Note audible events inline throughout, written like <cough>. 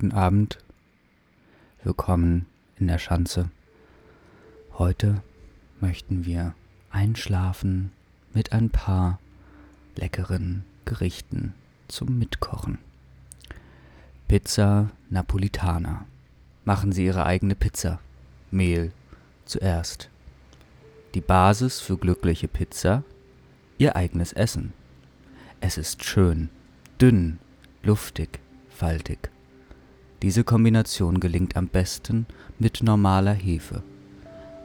Guten Abend. Willkommen in der Schanze. Heute möchten wir einschlafen mit ein paar leckeren Gerichten zum Mitkochen. Pizza Napolitana. Machen Sie Ihre eigene Pizza. Mehl zuerst. Die Basis für glückliche Pizza, Ihr eigenes Essen. Es ist schön, dünn, luftig, faltig. Diese Kombination gelingt am besten mit normaler Hefe.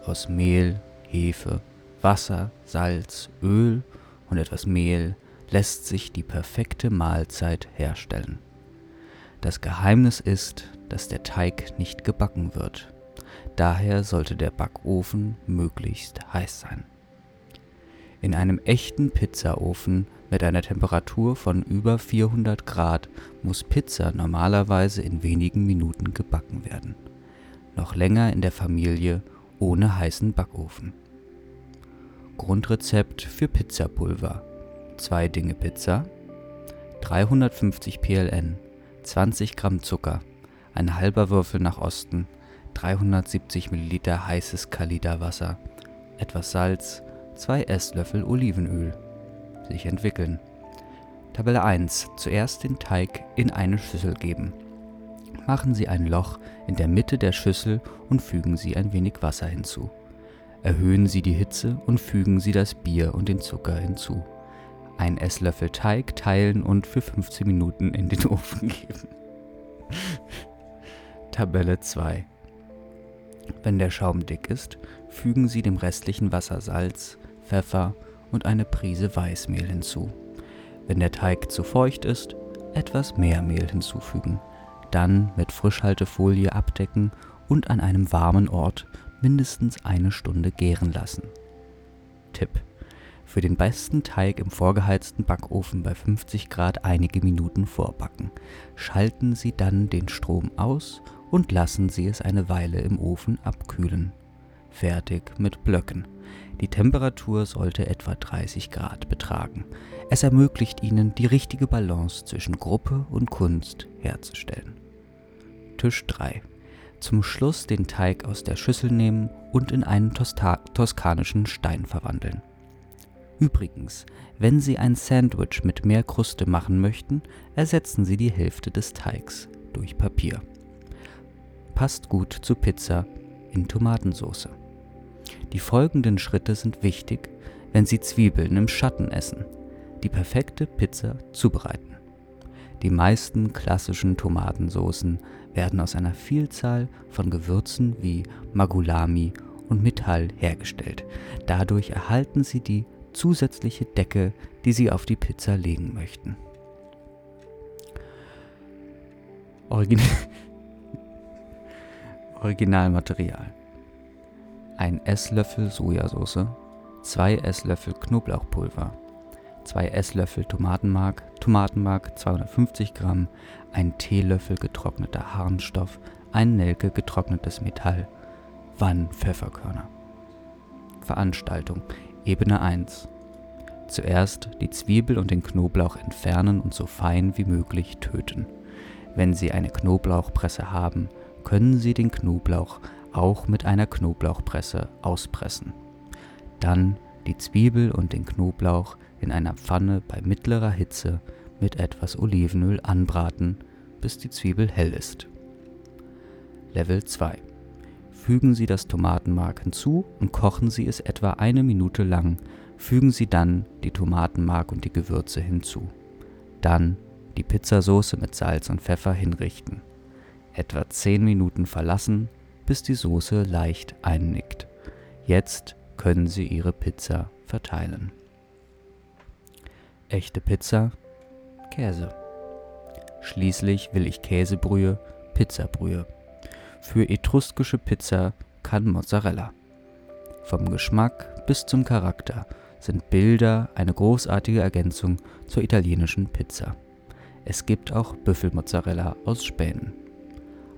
Aus Mehl, Hefe, Wasser, Salz, Öl und etwas Mehl lässt sich die perfekte Mahlzeit herstellen. Das Geheimnis ist, dass der Teig nicht gebacken wird. Daher sollte der Backofen möglichst heiß sein. In einem echten Pizzaofen mit einer Temperatur von über 400 Grad muss Pizza normalerweise in wenigen Minuten gebacken werden. Noch länger in der Familie ohne heißen Backofen. Grundrezept für Pizzapulver. 2 Dinge Pizza, 350 PLN, 20 Gramm Zucker, ein halber Würfel nach Osten, 370 Milliliter heißes Kalida-Wasser, etwas Salz, 2 Esslöffel Olivenöl. Sich entwickeln. Tabelle 1. Zuerst den Teig in eine Schüssel geben. Machen Sie ein Loch in der Mitte der Schüssel und fügen Sie ein wenig Wasser hinzu. Erhöhen Sie die Hitze und fügen Sie das Bier und den Zucker hinzu. Ein Esslöffel Teig teilen und für 15 Minuten in den <laughs> Ofen geben. Tabelle 2. Wenn der Schaum dick ist, fügen Sie dem restlichen Wasser Salz, Pfeffer und eine Prise Weißmehl hinzu. Wenn der Teig zu feucht ist, etwas mehr Mehl hinzufügen. Dann mit Frischhaltefolie abdecken und an einem warmen Ort mindestens eine Stunde gären lassen. Tipp: Für den besten Teig im vorgeheizten Backofen bei 50 Grad einige Minuten vorbacken. Schalten Sie dann den Strom aus und lassen Sie es eine Weile im Ofen abkühlen. Fertig mit Blöcken. Die Temperatur sollte etwa 30 Grad betragen. Es ermöglicht Ihnen, die richtige Balance zwischen Gruppe und Kunst herzustellen. Tisch 3. Zum Schluss den Teig aus der Schüssel nehmen und in einen Tosta toskanischen Stein verwandeln. Übrigens, wenn Sie ein Sandwich mit mehr Kruste machen möchten, ersetzen Sie die Hälfte des Teigs durch Papier. Passt gut zu Pizza in Tomatensauce. Die folgenden Schritte sind wichtig, wenn Sie Zwiebeln im Schatten essen, die perfekte Pizza zubereiten. Die meisten klassischen Tomatensoßen werden aus einer Vielzahl von Gewürzen wie Magulami und Metall hergestellt. Dadurch erhalten Sie die zusätzliche Decke, die Sie auf die Pizza legen möchten. Origin <laughs> Originalmaterial. Ein Esslöffel Sojasauce, 2 Esslöffel Knoblauchpulver, 2 Esslöffel Tomatenmark, Tomatenmark 250 Gramm, ein Teelöffel getrockneter Harnstoff, ein Nelke getrocknetes Metall, Wann Pfefferkörner. Veranstaltung Ebene 1 Zuerst die Zwiebel und den Knoblauch entfernen und so fein wie möglich töten. Wenn Sie eine Knoblauchpresse haben, können Sie den Knoblauch auch mit einer Knoblauchpresse auspressen. Dann die Zwiebel und den Knoblauch in einer Pfanne bei mittlerer Hitze mit etwas Olivenöl anbraten, bis die Zwiebel hell ist. Level 2. Fügen Sie das Tomatenmark hinzu und kochen Sie es etwa eine Minute lang. Fügen Sie dann die Tomatenmark und die Gewürze hinzu. Dann die Pizzasauce mit Salz und Pfeffer hinrichten. Etwa 10 Minuten verlassen bis die Soße leicht einnickt. Jetzt können Sie Ihre Pizza verteilen. Echte Pizza, Käse. Schließlich will ich Käsebrühe, Pizzabrühe. Für etruskische Pizza kann Mozzarella. Vom Geschmack bis zum Charakter sind Bilder eine großartige Ergänzung zur italienischen Pizza. Es gibt auch Büffelmozzarella aus Spänen.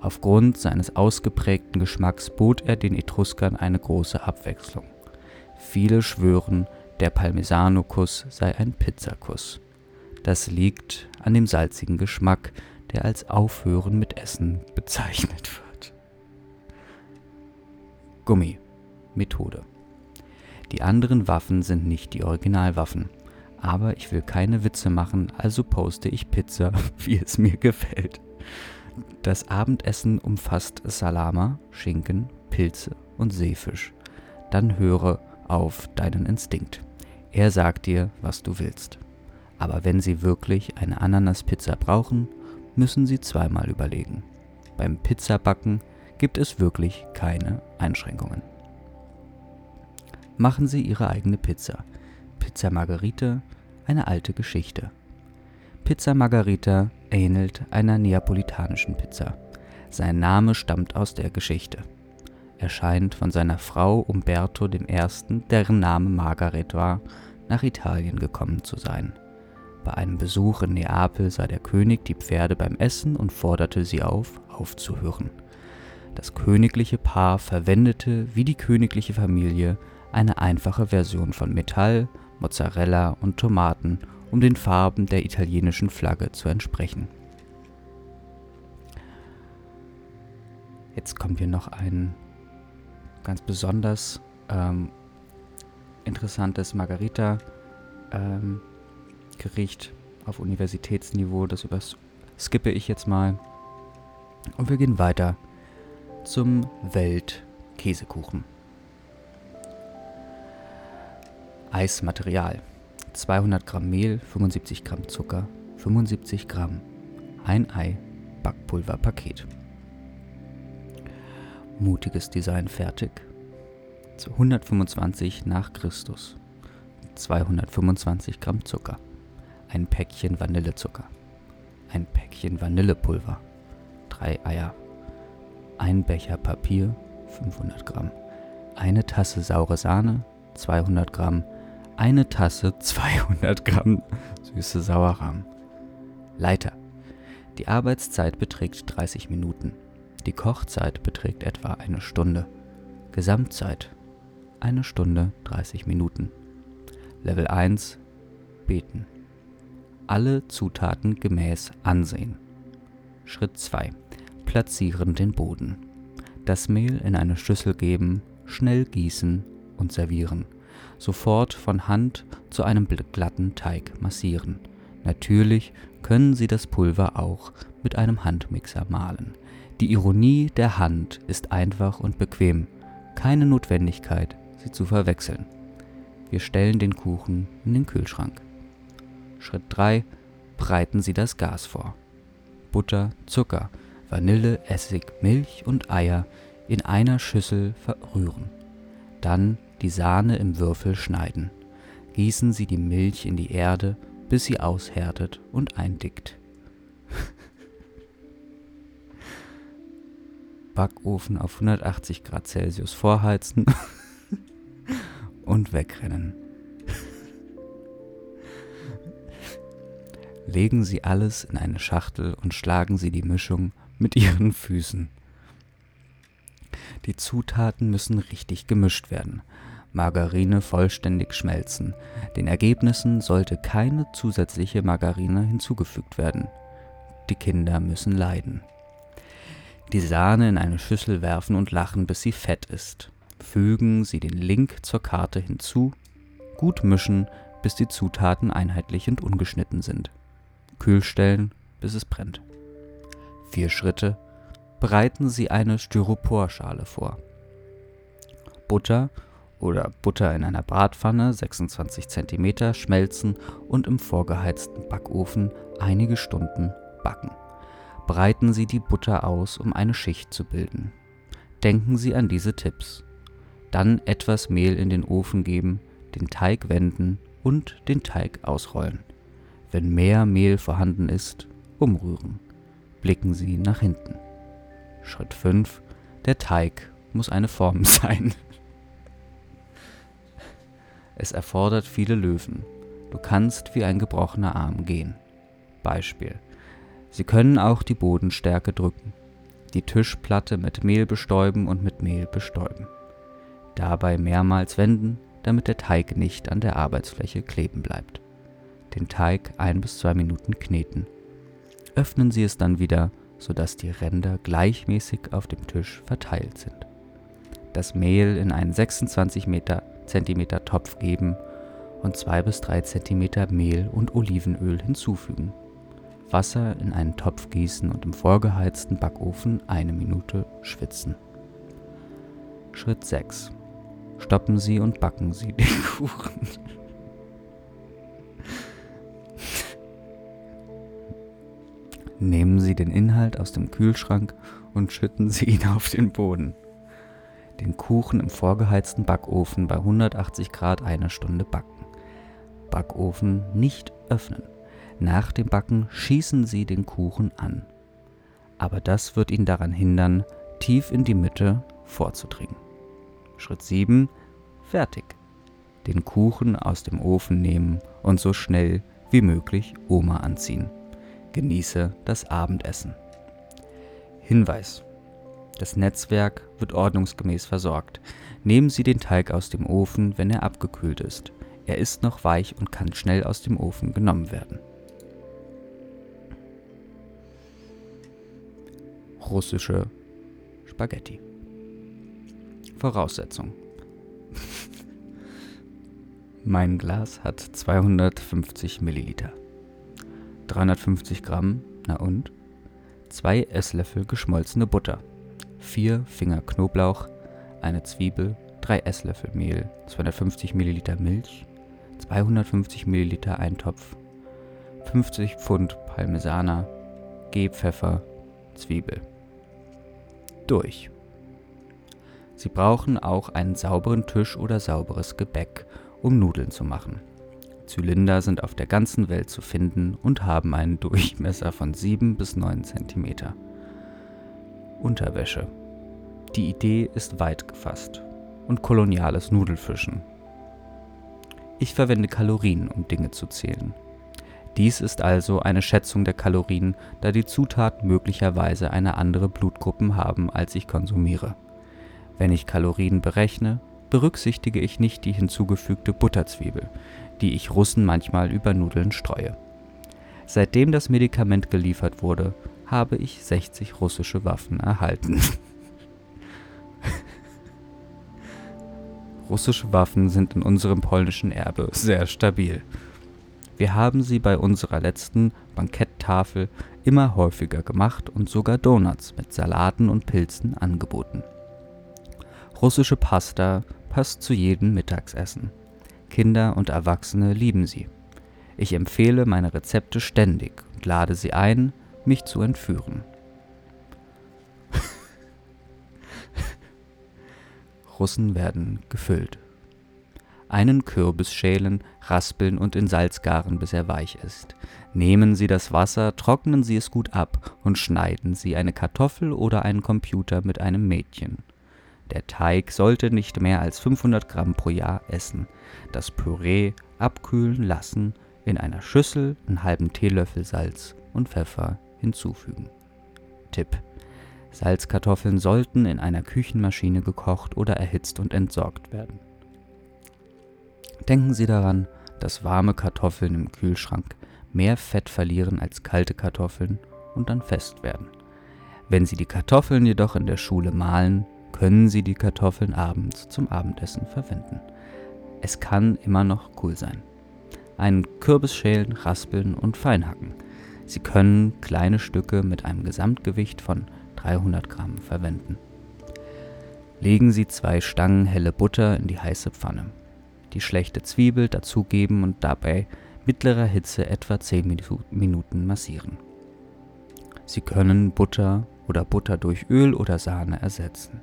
Aufgrund seines ausgeprägten Geschmacks bot er den Etruskern eine große Abwechslung. Viele schwören, der Parmesano-Kuss sei ein Pizzakuss. Das liegt an dem salzigen Geschmack, der als Aufhören mit Essen bezeichnet wird. Gummi. Methode. Die anderen Waffen sind nicht die Originalwaffen. Aber ich will keine Witze machen, also poste ich Pizza, <laughs> wie es mir gefällt. Das Abendessen umfasst Salama, Schinken, Pilze und Seefisch. Dann höre auf deinen Instinkt. Er sagt dir, was du willst. Aber wenn Sie wirklich eine Ananaspizza brauchen, müssen Sie zweimal überlegen. Beim Pizzabacken gibt es wirklich keine Einschränkungen. Machen Sie Ihre eigene Pizza. Pizza Margherita, eine alte Geschichte. Pizza Margherita ähnelt einer neapolitanischen Pizza. Sein Name stammt aus der Geschichte. Er scheint von seiner Frau Umberto I., deren Name Margaret war, nach Italien gekommen zu sein. Bei einem Besuch in Neapel sah der König die Pferde beim Essen und forderte sie auf, aufzuhören. Das königliche Paar verwendete, wie die königliche Familie, eine einfache Version von Metall, Mozzarella und Tomaten, um den Farben der italienischen Flagge zu entsprechen. Jetzt kommt hier noch ein ganz besonders ähm, interessantes Margarita-Gericht ähm, auf Universitätsniveau. Das überskippe ich jetzt mal. Und wir gehen weiter zum Weltkäsekuchen. Eismaterial. 200 Gramm Mehl, 75 Gramm Zucker, 75 Gramm ein Ei, Backpulverpaket. Mutiges Design fertig. Zu 125 nach Christus. 225 Gramm Zucker. Ein Päckchen Vanillezucker. Ein Päckchen Vanillepulver. Drei Eier. Ein Becher Papier, 500 Gramm. Eine Tasse saure Sahne, 200 Gramm eine Tasse 200 Gramm süße Sauerrahm. Leiter. Die Arbeitszeit beträgt 30 Minuten. Die Kochzeit beträgt etwa eine Stunde. Gesamtzeit eine Stunde 30 Minuten. Level 1 Beten. Alle Zutaten gemäß ansehen. Schritt 2. Platzieren den Boden. Das Mehl in eine Schüssel geben, schnell gießen und servieren sofort von Hand zu einem glatten Teig massieren. Natürlich können Sie das Pulver auch mit einem Handmixer mahlen. Die Ironie der Hand ist einfach und bequem, keine Notwendigkeit, sie zu verwechseln. Wir stellen den Kuchen in den Kühlschrank. Schritt 3. Breiten Sie das Gas vor. Butter, Zucker, Vanille, Essig, Milch und Eier in einer Schüssel verrühren. Dann die Sahne im Würfel schneiden. Gießen Sie die Milch in die Erde, bis sie aushärtet und eindickt. <laughs> Backofen auf 180 Grad Celsius vorheizen <laughs> und wegrennen. <laughs> Legen Sie alles in eine Schachtel und schlagen Sie die Mischung mit Ihren Füßen. Die Zutaten müssen richtig gemischt werden. Margarine vollständig schmelzen. Den Ergebnissen sollte keine zusätzliche Margarine hinzugefügt werden. Die Kinder müssen leiden. Die Sahne in eine Schüssel werfen und lachen, bis sie fett ist. Fügen Sie den Link zur Karte hinzu, gut mischen, bis die Zutaten einheitlich und ungeschnitten sind. Kühl stellen, bis es brennt. Vier Schritte. Bereiten Sie eine Styroporschale vor. Butter oder Butter in einer Bratpfanne 26 cm schmelzen und im vorgeheizten Backofen einige Stunden backen. Breiten Sie die Butter aus, um eine Schicht zu bilden. Denken Sie an diese Tipps. Dann etwas Mehl in den Ofen geben, den Teig wenden und den Teig ausrollen. Wenn mehr Mehl vorhanden ist, umrühren. Blicken Sie nach hinten. Schritt 5. Der Teig muss eine Form <laughs> sein. Es erfordert viele Löwen. Du kannst wie ein gebrochener Arm gehen. Beispiel. Sie können auch die Bodenstärke drücken, die Tischplatte mit Mehl bestäuben und mit Mehl bestäuben. Dabei mehrmals wenden, damit der Teig nicht an der Arbeitsfläche kleben bleibt. Den Teig ein bis zwei Minuten kneten. öffnen Sie es dann wieder, sodass die Ränder gleichmäßig auf dem Tisch verteilt sind. Das Mehl in einen 26 cm Topf geben und 2 bis 3 cm Mehl und Olivenöl hinzufügen. Wasser in einen Topf gießen und im vorgeheizten Backofen eine Minute schwitzen. Schritt 6. Stoppen Sie und backen Sie den <laughs> Kuchen. Nehmen Sie den Inhalt aus dem Kühlschrank und schütten Sie ihn auf den Boden. Den Kuchen im vorgeheizten Backofen bei 180 Grad eine Stunde backen. Backofen nicht öffnen. Nach dem Backen schießen Sie den Kuchen an. Aber das wird ihn daran hindern, tief in die Mitte vorzudringen. Schritt 7. Fertig. Den Kuchen aus dem Ofen nehmen und so schnell wie möglich Oma anziehen. Genieße das Abendessen. Hinweis. Das Netzwerk wird ordnungsgemäß versorgt. Nehmen Sie den Teig aus dem Ofen, wenn er abgekühlt ist. Er ist noch weich und kann schnell aus dem Ofen genommen werden. Russische Spaghetti. Voraussetzung. <laughs> mein Glas hat 250 Milliliter. 350 Gramm, na und? 2 Esslöffel geschmolzene Butter, 4 Finger Knoblauch, eine Zwiebel, 3 Esslöffel Mehl, 250 Milliliter Milch, 250 Milliliter Eintopf, 50 Pfund Parmesaner, Gehpfeffer, Zwiebel. Durch. Sie brauchen auch einen sauberen Tisch oder sauberes Gebäck, um Nudeln zu machen. Zylinder sind auf der ganzen Welt zu finden und haben einen Durchmesser von 7 bis 9 cm. Unterwäsche. Die Idee ist weit gefasst und koloniales Nudelfischen. Ich verwende Kalorien, um Dinge zu zählen. Dies ist also eine Schätzung der Kalorien, da die Zutaten möglicherweise eine andere Blutgruppen haben, als ich konsumiere. Wenn ich Kalorien berechne, berücksichtige ich nicht die hinzugefügte Butterzwiebel, die ich Russen manchmal über Nudeln streue. Seitdem das Medikament geliefert wurde, habe ich 60 russische Waffen erhalten. <laughs> Russische Waffen sind in unserem polnischen Erbe sehr stabil. Wir haben sie bei unserer letzten Banketttafel immer häufiger gemacht und sogar Donuts mit Salaten und Pilzen angeboten. Russische Pasta passt zu jedem Mittagsessen. Kinder und Erwachsene lieben sie. Ich empfehle meine Rezepte ständig und lade sie ein, mich zu entführen. <laughs> Russen werden gefüllt. Einen Kürbis schälen, raspeln und in Salz garen, bis er weich ist. Nehmen Sie das Wasser, trocknen Sie es gut ab und schneiden Sie eine Kartoffel oder einen Computer mit einem Mädchen. Der Teig sollte nicht mehr als 500 Gramm pro Jahr essen. Das Püree abkühlen lassen, in einer Schüssel einen halben Teelöffel Salz und Pfeffer hinzufügen. Tipp: Salzkartoffeln sollten in einer Küchenmaschine gekocht oder erhitzt und entsorgt werden. Denken Sie daran, dass warme Kartoffeln im Kühlschrank mehr Fett verlieren als kalte Kartoffeln und dann fest werden. Wenn Sie die Kartoffeln jedoch in der Schule mahlen, können Sie die Kartoffeln abends zum Abendessen verwenden. Es kann immer noch cool sein. Einen Kürbis schälen, raspeln und feinhacken. Sie können kleine Stücke mit einem Gesamtgewicht von 300 Gramm verwenden. Legen Sie zwei Stangen helle Butter in die heiße Pfanne. Die schlechte Zwiebel dazugeben und dabei mittlerer Hitze etwa 10 Minuten massieren. Sie können Butter oder Butter durch Öl oder Sahne ersetzen.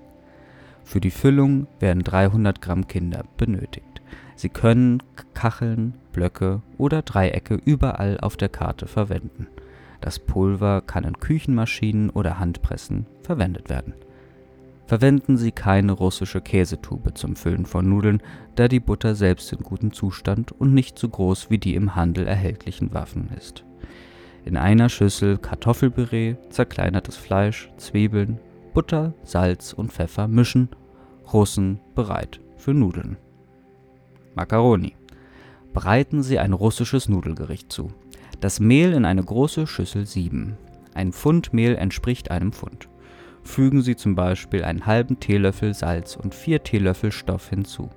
Für die Füllung werden 300 Gramm Kinder benötigt. Sie können Kacheln, Blöcke oder Dreiecke überall auf der Karte verwenden. Das Pulver kann in Küchenmaschinen oder Handpressen verwendet werden. Verwenden Sie keine russische Käsetube zum Füllen von Nudeln, da die Butter selbst in gutem Zustand und nicht so groß wie die im Handel erhältlichen Waffen ist. In einer Schüssel Kartoffelpüree, zerkleinertes Fleisch, Zwiebeln, Butter, Salz und Pfeffer mischen. Russen bereit für Nudeln. Macaroni. Bereiten Sie ein russisches Nudelgericht zu. Das Mehl in eine große Schüssel sieben. Ein Pfund Mehl entspricht einem Pfund. Fügen Sie zum Beispiel einen halben Teelöffel Salz und vier Teelöffel Stoff hinzu.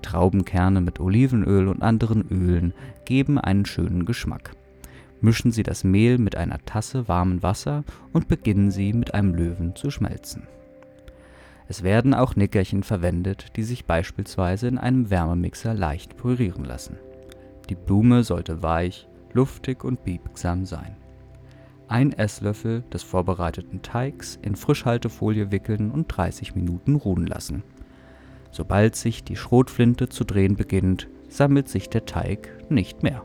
Traubenkerne mit Olivenöl und anderen Ölen geben einen schönen Geschmack. Mischen Sie das Mehl mit einer Tasse warmen Wasser und beginnen Sie mit einem Löwen zu schmelzen. Es werden auch Nickerchen verwendet, die sich beispielsweise in einem Wärmemixer leicht pürieren lassen. Die Blume sollte weich, luftig und biegsam sein. Ein Esslöffel des vorbereiteten Teigs in Frischhaltefolie wickeln und 30 Minuten ruhen lassen. Sobald sich die Schrotflinte zu drehen beginnt, sammelt sich der Teig nicht mehr.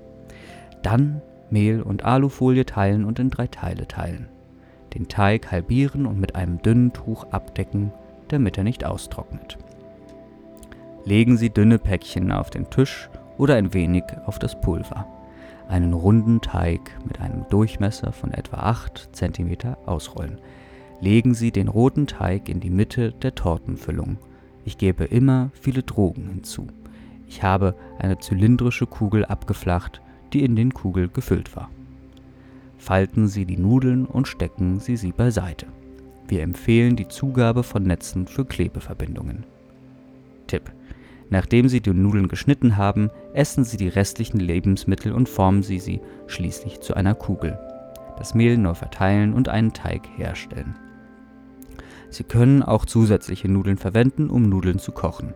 Dann Mehl und Alufolie teilen und in drei Teile teilen. Den Teig halbieren und mit einem dünnen Tuch abdecken, damit er nicht austrocknet. Legen Sie dünne Päckchen auf den Tisch oder ein wenig auf das Pulver. Einen runden Teig mit einem Durchmesser von etwa 8 cm ausrollen. Legen Sie den roten Teig in die Mitte der Tortenfüllung. Ich gebe immer viele Drogen hinzu. Ich habe eine zylindrische Kugel abgeflacht, die in den Kugel gefüllt war. Falten Sie die Nudeln und stecken Sie sie beiseite. Wir empfehlen die Zugabe von Netzen für Klebeverbindungen. Tipp: Nachdem Sie die Nudeln geschnitten haben, essen Sie die restlichen Lebensmittel und formen Sie sie schließlich zu einer Kugel. Das Mehl neu verteilen und einen Teig herstellen. Sie können auch zusätzliche Nudeln verwenden, um Nudeln zu kochen.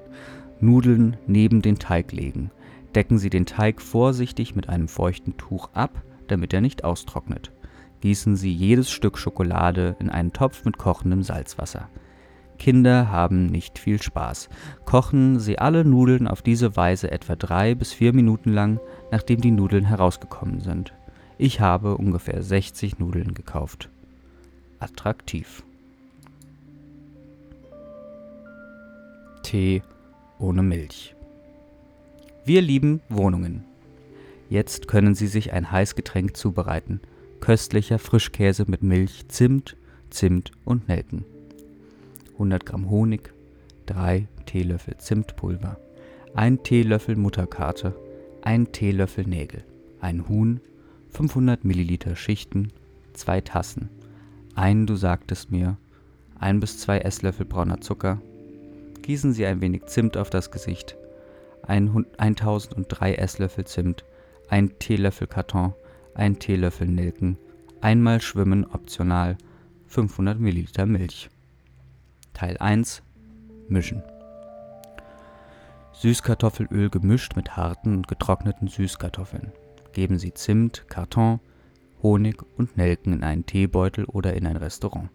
Nudeln neben den Teig legen. Decken Sie den Teig vorsichtig mit einem feuchten Tuch ab, damit er nicht austrocknet. Gießen Sie jedes Stück Schokolade in einen Topf mit kochendem Salzwasser. Kinder haben nicht viel Spaß. Kochen Sie alle Nudeln auf diese Weise etwa drei bis vier Minuten lang, nachdem die Nudeln herausgekommen sind. Ich habe ungefähr 60 Nudeln gekauft. Attraktiv. Tee ohne Milch. Wir lieben Wohnungen. Jetzt können Sie sich ein Heißgetränk zubereiten. Köstlicher Frischkäse mit Milch, Zimt, Zimt und Nelken. 100 Gramm Honig, 3 Teelöffel Zimtpulver, 1 Teelöffel Mutterkarte, 1 Teelöffel Nägel, ein Huhn, 500 Milliliter Schichten, 2 Tassen, ein, du sagtest mir, 1 bis 2 Esslöffel brauner Zucker, gießen Sie ein wenig Zimt auf das Gesicht, 1003 Esslöffel Zimt, 1 Teelöffel Karton, 1 Teelöffel Nelken, einmal schwimmen optional, 500 Milliliter Milch. Teil 1 Mischen. Süßkartoffelöl gemischt mit harten und getrockneten Süßkartoffeln. Geben Sie Zimt, Karton, Honig und Nelken in einen Teebeutel oder in ein Restaurant.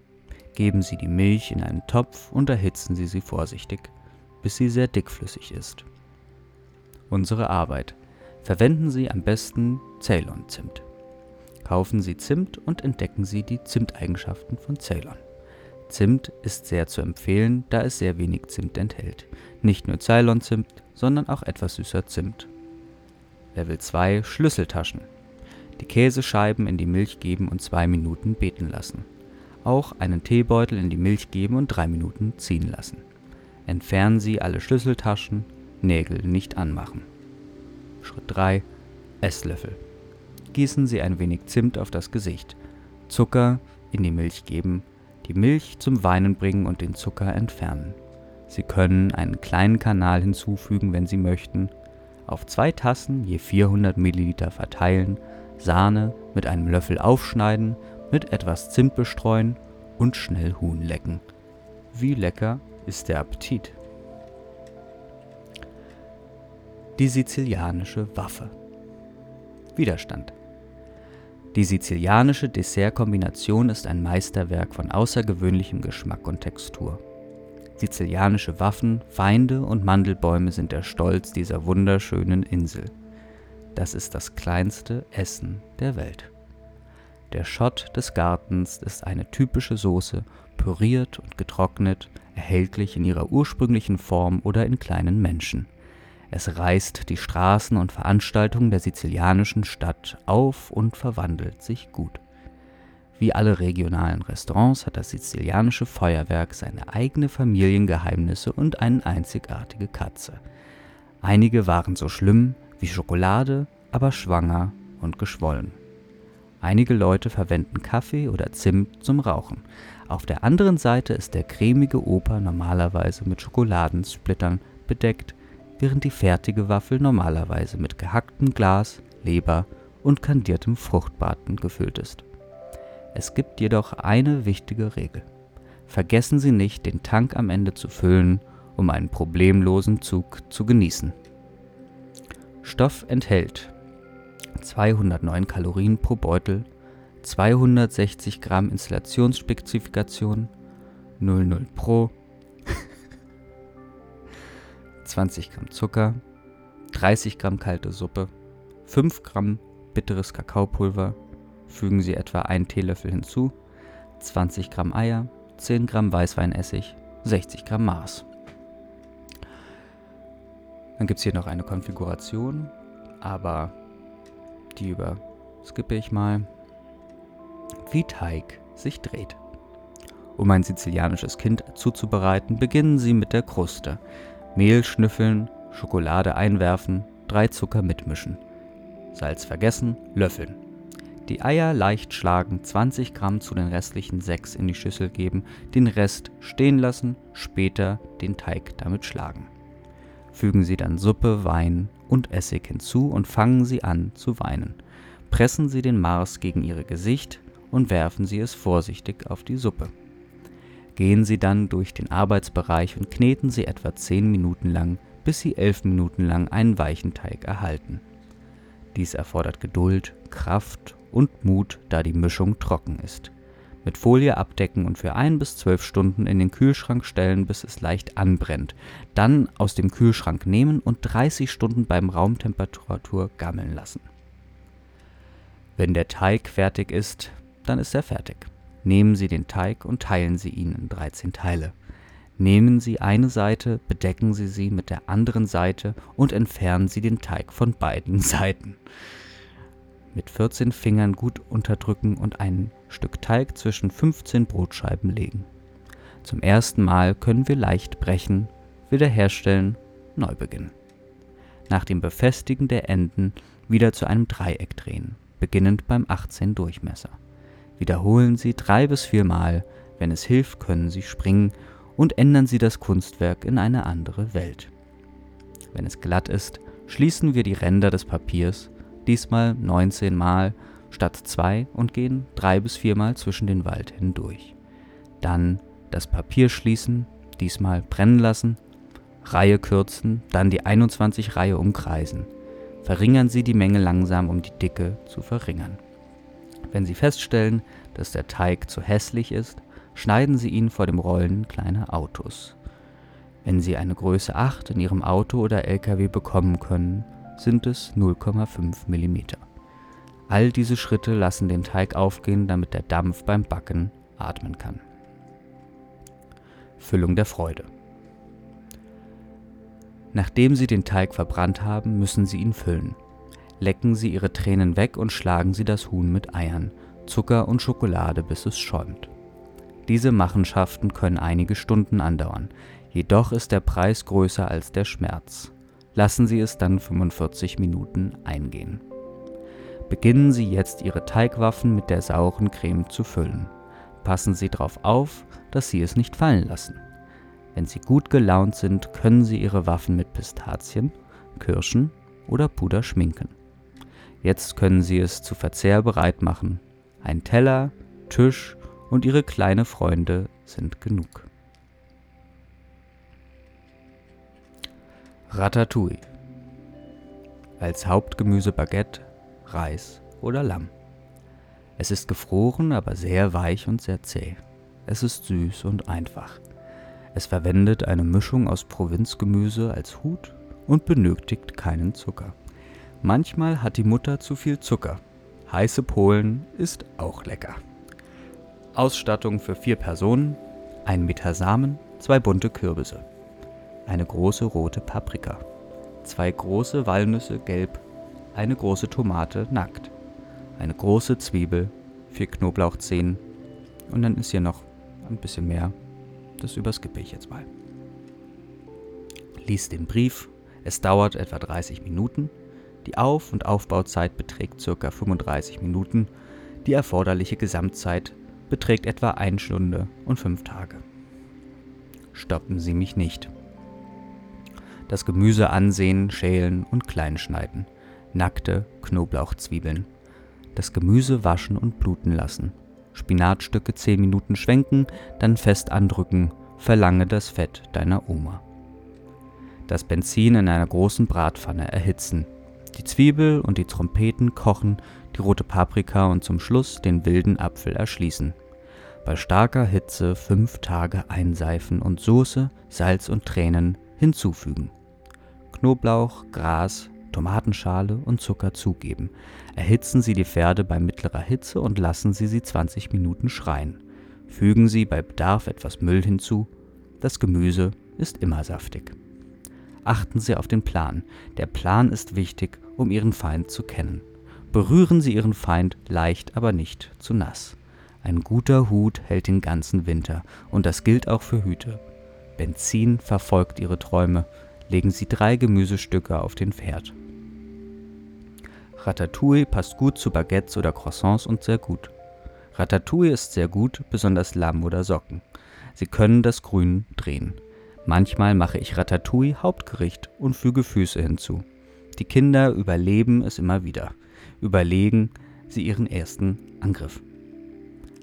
Geben Sie die Milch in einen Topf und erhitzen Sie sie vorsichtig, bis sie sehr dickflüssig ist. Unsere Arbeit. Verwenden Sie am besten Ceylon-Zimt. Kaufen Sie Zimt und entdecken Sie die Zimteigenschaften von Ceylon. Zimt ist sehr zu empfehlen, da es sehr wenig Zimt enthält. Nicht nur Ceylon-Zimt, sondern auch etwas süßer Zimt. Level 2 Schlüsseltaschen. Die Käsescheiben in die Milch geben und 2 Minuten beten lassen. Auch einen Teebeutel in die Milch geben und 3 Minuten ziehen lassen. Entfernen Sie alle Schlüsseltaschen, Nägel nicht anmachen. Schritt 3 Esslöffel. Gießen Sie ein wenig Zimt auf das Gesicht. Zucker in die Milch geben, die Milch zum Weinen bringen und den Zucker entfernen. Sie können einen kleinen Kanal hinzufügen, wenn Sie möchten. Auf zwei Tassen je 400 Milliliter verteilen, Sahne mit einem Löffel aufschneiden, mit etwas Zimt bestreuen und schnell Huhn lecken. Wie lecker ist der Appetit? Die sizilianische Waffe. Widerstand. Die sizilianische Dessertkombination ist ein Meisterwerk von außergewöhnlichem Geschmack und Textur. Sizilianische Waffen, Feinde und Mandelbäume sind der Stolz dieser wunderschönen Insel. Das ist das kleinste Essen der Welt. Der Schott des Gartens ist eine typische Soße, püriert und getrocknet, erhältlich in ihrer ursprünglichen Form oder in kleinen Menschen. Es reißt die Straßen und Veranstaltungen der sizilianischen Stadt auf und verwandelt sich gut. Wie alle regionalen Restaurants hat das sizilianische Feuerwerk seine eigene Familiengeheimnisse und eine einzigartige Katze. Einige waren so schlimm wie Schokolade, aber schwanger und geschwollen. Einige Leute verwenden Kaffee oder Zimt zum Rauchen. Auf der anderen Seite ist der cremige Oper normalerweise mit Schokoladensplittern bedeckt, während die fertige Waffel normalerweise mit gehacktem Glas, Leber und kandiertem Fruchtbraten gefüllt ist. Es gibt jedoch eine wichtige Regel. Vergessen Sie nicht, den Tank am Ende zu füllen, um einen problemlosen Zug zu genießen. Stoff enthält 209 Kalorien pro Beutel, 260 Gramm Installationsspezifikation, 00 Pro, 20 Gramm Zucker, 30 Gramm kalte Suppe, 5 Gramm bitteres Kakaopulver, fügen Sie etwa einen Teelöffel hinzu, 20 Gramm Eier, 10 Gramm Weißweinessig, 60 Gramm Mars. Dann gibt es hier noch eine Konfiguration, aber die überskippe ich mal. Wie Teig sich dreht. Um ein sizilianisches Kind zuzubereiten, beginnen Sie mit der Kruste. Mehl schnüffeln, Schokolade einwerfen, drei Zucker mitmischen. Salz vergessen, löffeln. Die Eier leicht schlagen, 20 Gramm zu den restlichen 6 in die Schüssel geben, den Rest stehen lassen, später den Teig damit schlagen. Fügen Sie dann Suppe, Wein und Essig hinzu und fangen Sie an zu weinen. Pressen Sie den Mars gegen Ihr Gesicht und werfen Sie es vorsichtig auf die Suppe. Gehen Sie dann durch den Arbeitsbereich und kneten Sie etwa 10 Minuten lang, bis Sie 11 Minuten lang einen weichen Teig erhalten. Dies erfordert Geduld, Kraft und Mut, da die Mischung trocken ist. Mit Folie abdecken und für ein bis zwölf Stunden in den Kühlschrank stellen, bis es leicht anbrennt. Dann aus dem Kühlschrank nehmen und 30 Stunden beim Raumtemperatur gammeln lassen. Wenn der Teig fertig ist, dann ist er fertig. Nehmen Sie den Teig und teilen Sie ihn in 13 Teile. Nehmen Sie eine Seite, bedecken Sie sie mit der anderen Seite und entfernen Sie den Teig von beiden <laughs> Seiten mit 14 Fingern gut unterdrücken und ein Stück Teig zwischen 15 Brotscheiben legen. Zum ersten Mal können wir leicht brechen, wiederherstellen, neu beginnen. Nach dem Befestigen der Enden wieder zu einem Dreieck drehen, beginnend beim 18 Durchmesser. Wiederholen Sie drei bis vier Mal, wenn es hilft, können Sie springen und ändern Sie das Kunstwerk in eine andere Welt. Wenn es glatt ist, schließen wir die Ränder des Papiers diesmal 19 Mal statt zwei und gehen drei bis viermal zwischen den Wald hindurch. Dann das Papier schließen, diesmal brennen lassen, Reihe kürzen, dann die 21 Reihe umkreisen. Verringern Sie die Menge langsam, um die Dicke zu verringern. Wenn Sie feststellen, dass der Teig zu hässlich ist, schneiden Sie ihn vor dem Rollen kleiner Autos. Wenn Sie eine Größe 8 in Ihrem Auto oder LKW bekommen können, sind es 0,5 mm. All diese Schritte lassen den Teig aufgehen, damit der Dampf beim Backen atmen kann. Füllung der Freude. Nachdem Sie den Teig verbrannt haben, müssen Sie ihn füllen. Lecken Sie Ihre Tränen weg und schlagen Sie das Huhn mit Eiern, Zucker und Schokolade, bis es schäumt. Diese Machenschaften können einige Stunden andauern, jedoch ist der Preis größer als der Schmerz lassen Sie es dann 45 Minuten eingehen. Beginnen Sie jetzt Ihre Teigwaffen mit der sauren Creme zu füllen. Passen Sie darauf auf, dass Sie es nicht fallen lassen. Wenn Sie gut gelaunt sind, können Sie Ihre Waffen mit Pistazien, Kirschen oder Puder schminken. Jetzt können Sie es zu Verzehr bereit machen. Ein Teller, Tisch und Ihre kleine Freunde sind genug. Ratatouille. Als Hauptgemüse Baguette, Reis oder Lamm. Es ist gefroren, aber sehr weich und sehr zäh. Es ist süß und einfach. Es verwendet eine Mischung aus Provinzgemüse als Hut und benötigt keinen Zucker. Manchmal hat die Mutter zu viel Zucker. Heiße Polen ist auch lecker. Ausstattung für vier Personen, ein Meter Samen, zwei bunte Kürbisse eine große rote Paprika, zwei große Walnüsse gelb, eine große Tomate nackt, eine große Zwiebel, vier Knoblauchzehen und dann ist hier noch ein bisschen mehr. Das überskippe ich jetzt mal. Lies den Brief. Es dauert etwa 30 Minuten. Die Auf- und Aufbauzeit beträgt ca. 35 Minuten. Die erforderliche Gesamtzeit beträgt etwa 1 Stunde und 5 Tage. Stoppen Sie mich nicht. Das Gemüse ansehen, schälen und kleinschneiden. Nackte Knoblauchzwiebeln. Das Gemüse waschen und bluten lassen. Spinatstücke 10 Minuten schwenken, dann fest andrücken. Verlange das Fett deiner Oma. Das Benzin in einer großen Bratpfanne erhitzen. Die Zwiebel und die Trompeten kochen, die rote Paprika und zum Schluss den wilden Apfel erschließen. Bei starker Hitze fünf Tage einseifen und Soße, Salz und Tränen hinzufügen. Knoblauch, Gras, Tomatenschale und Zucker zugeben. Erhitzen Sie die Pferde bei mittlerer Hitze und lassen Sie sie 20 Minuten schreien. Fügen Sie bei Bedarf etwas Müll hinzu. Das Gemüse ist immer saftig. Achten Sie auf den Plan. Der Plan ist wichtig, um Ihren Feind zu kennen. Berühren Sie Ihren Feind leicht, aber nicht zu nass. Ein guter Hut hält den ganzen Winter und das gilt auch für Hüte. Benzin verfolgt Ihre Träume. Legen Sie drei Gemüsestücke auf den Pferd. Ratatouille passt gut zu Baguettes oder Croissants und sehr gut. Ratatouille ist sehr gut, besonders Lamm oder Socken. Sie können das Grün drehen. Manchmal mache ich Ratatouille Hauptgericht und füge Füße hinzu. Die Kinder überleben es immer wieder überlegen sie ihren ersten Angriff.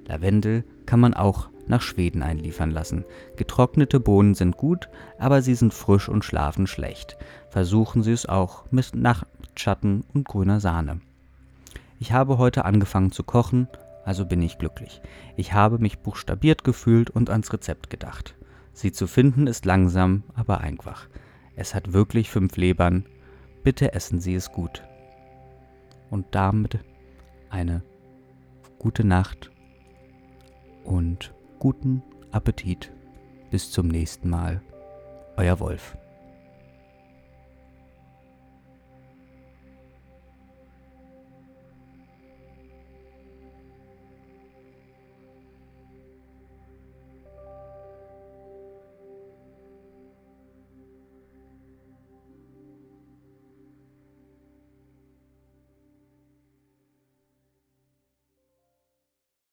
Lavendel kann man auch nach Schweden einliefern lassen. Getrocknete Bohnen sind gut, aber sie sind frisch und schlafen schlecht. Versuchen Sie es auch mit Nachtschatten und grüner Sahne. Ich habe heute angefangen zu kochen, also bin ich glücklich. Ich habe mich buchstabiert gefühlt und ans Rezept gedacht. Sie zu finden ist langsam, aber einfach. Es hat wirklich fünf Lebern. Bitte essen Sie es gut und damit eine gute Nacht und guten Appetit. Bis zum nächsten Mal. Euer Wolf.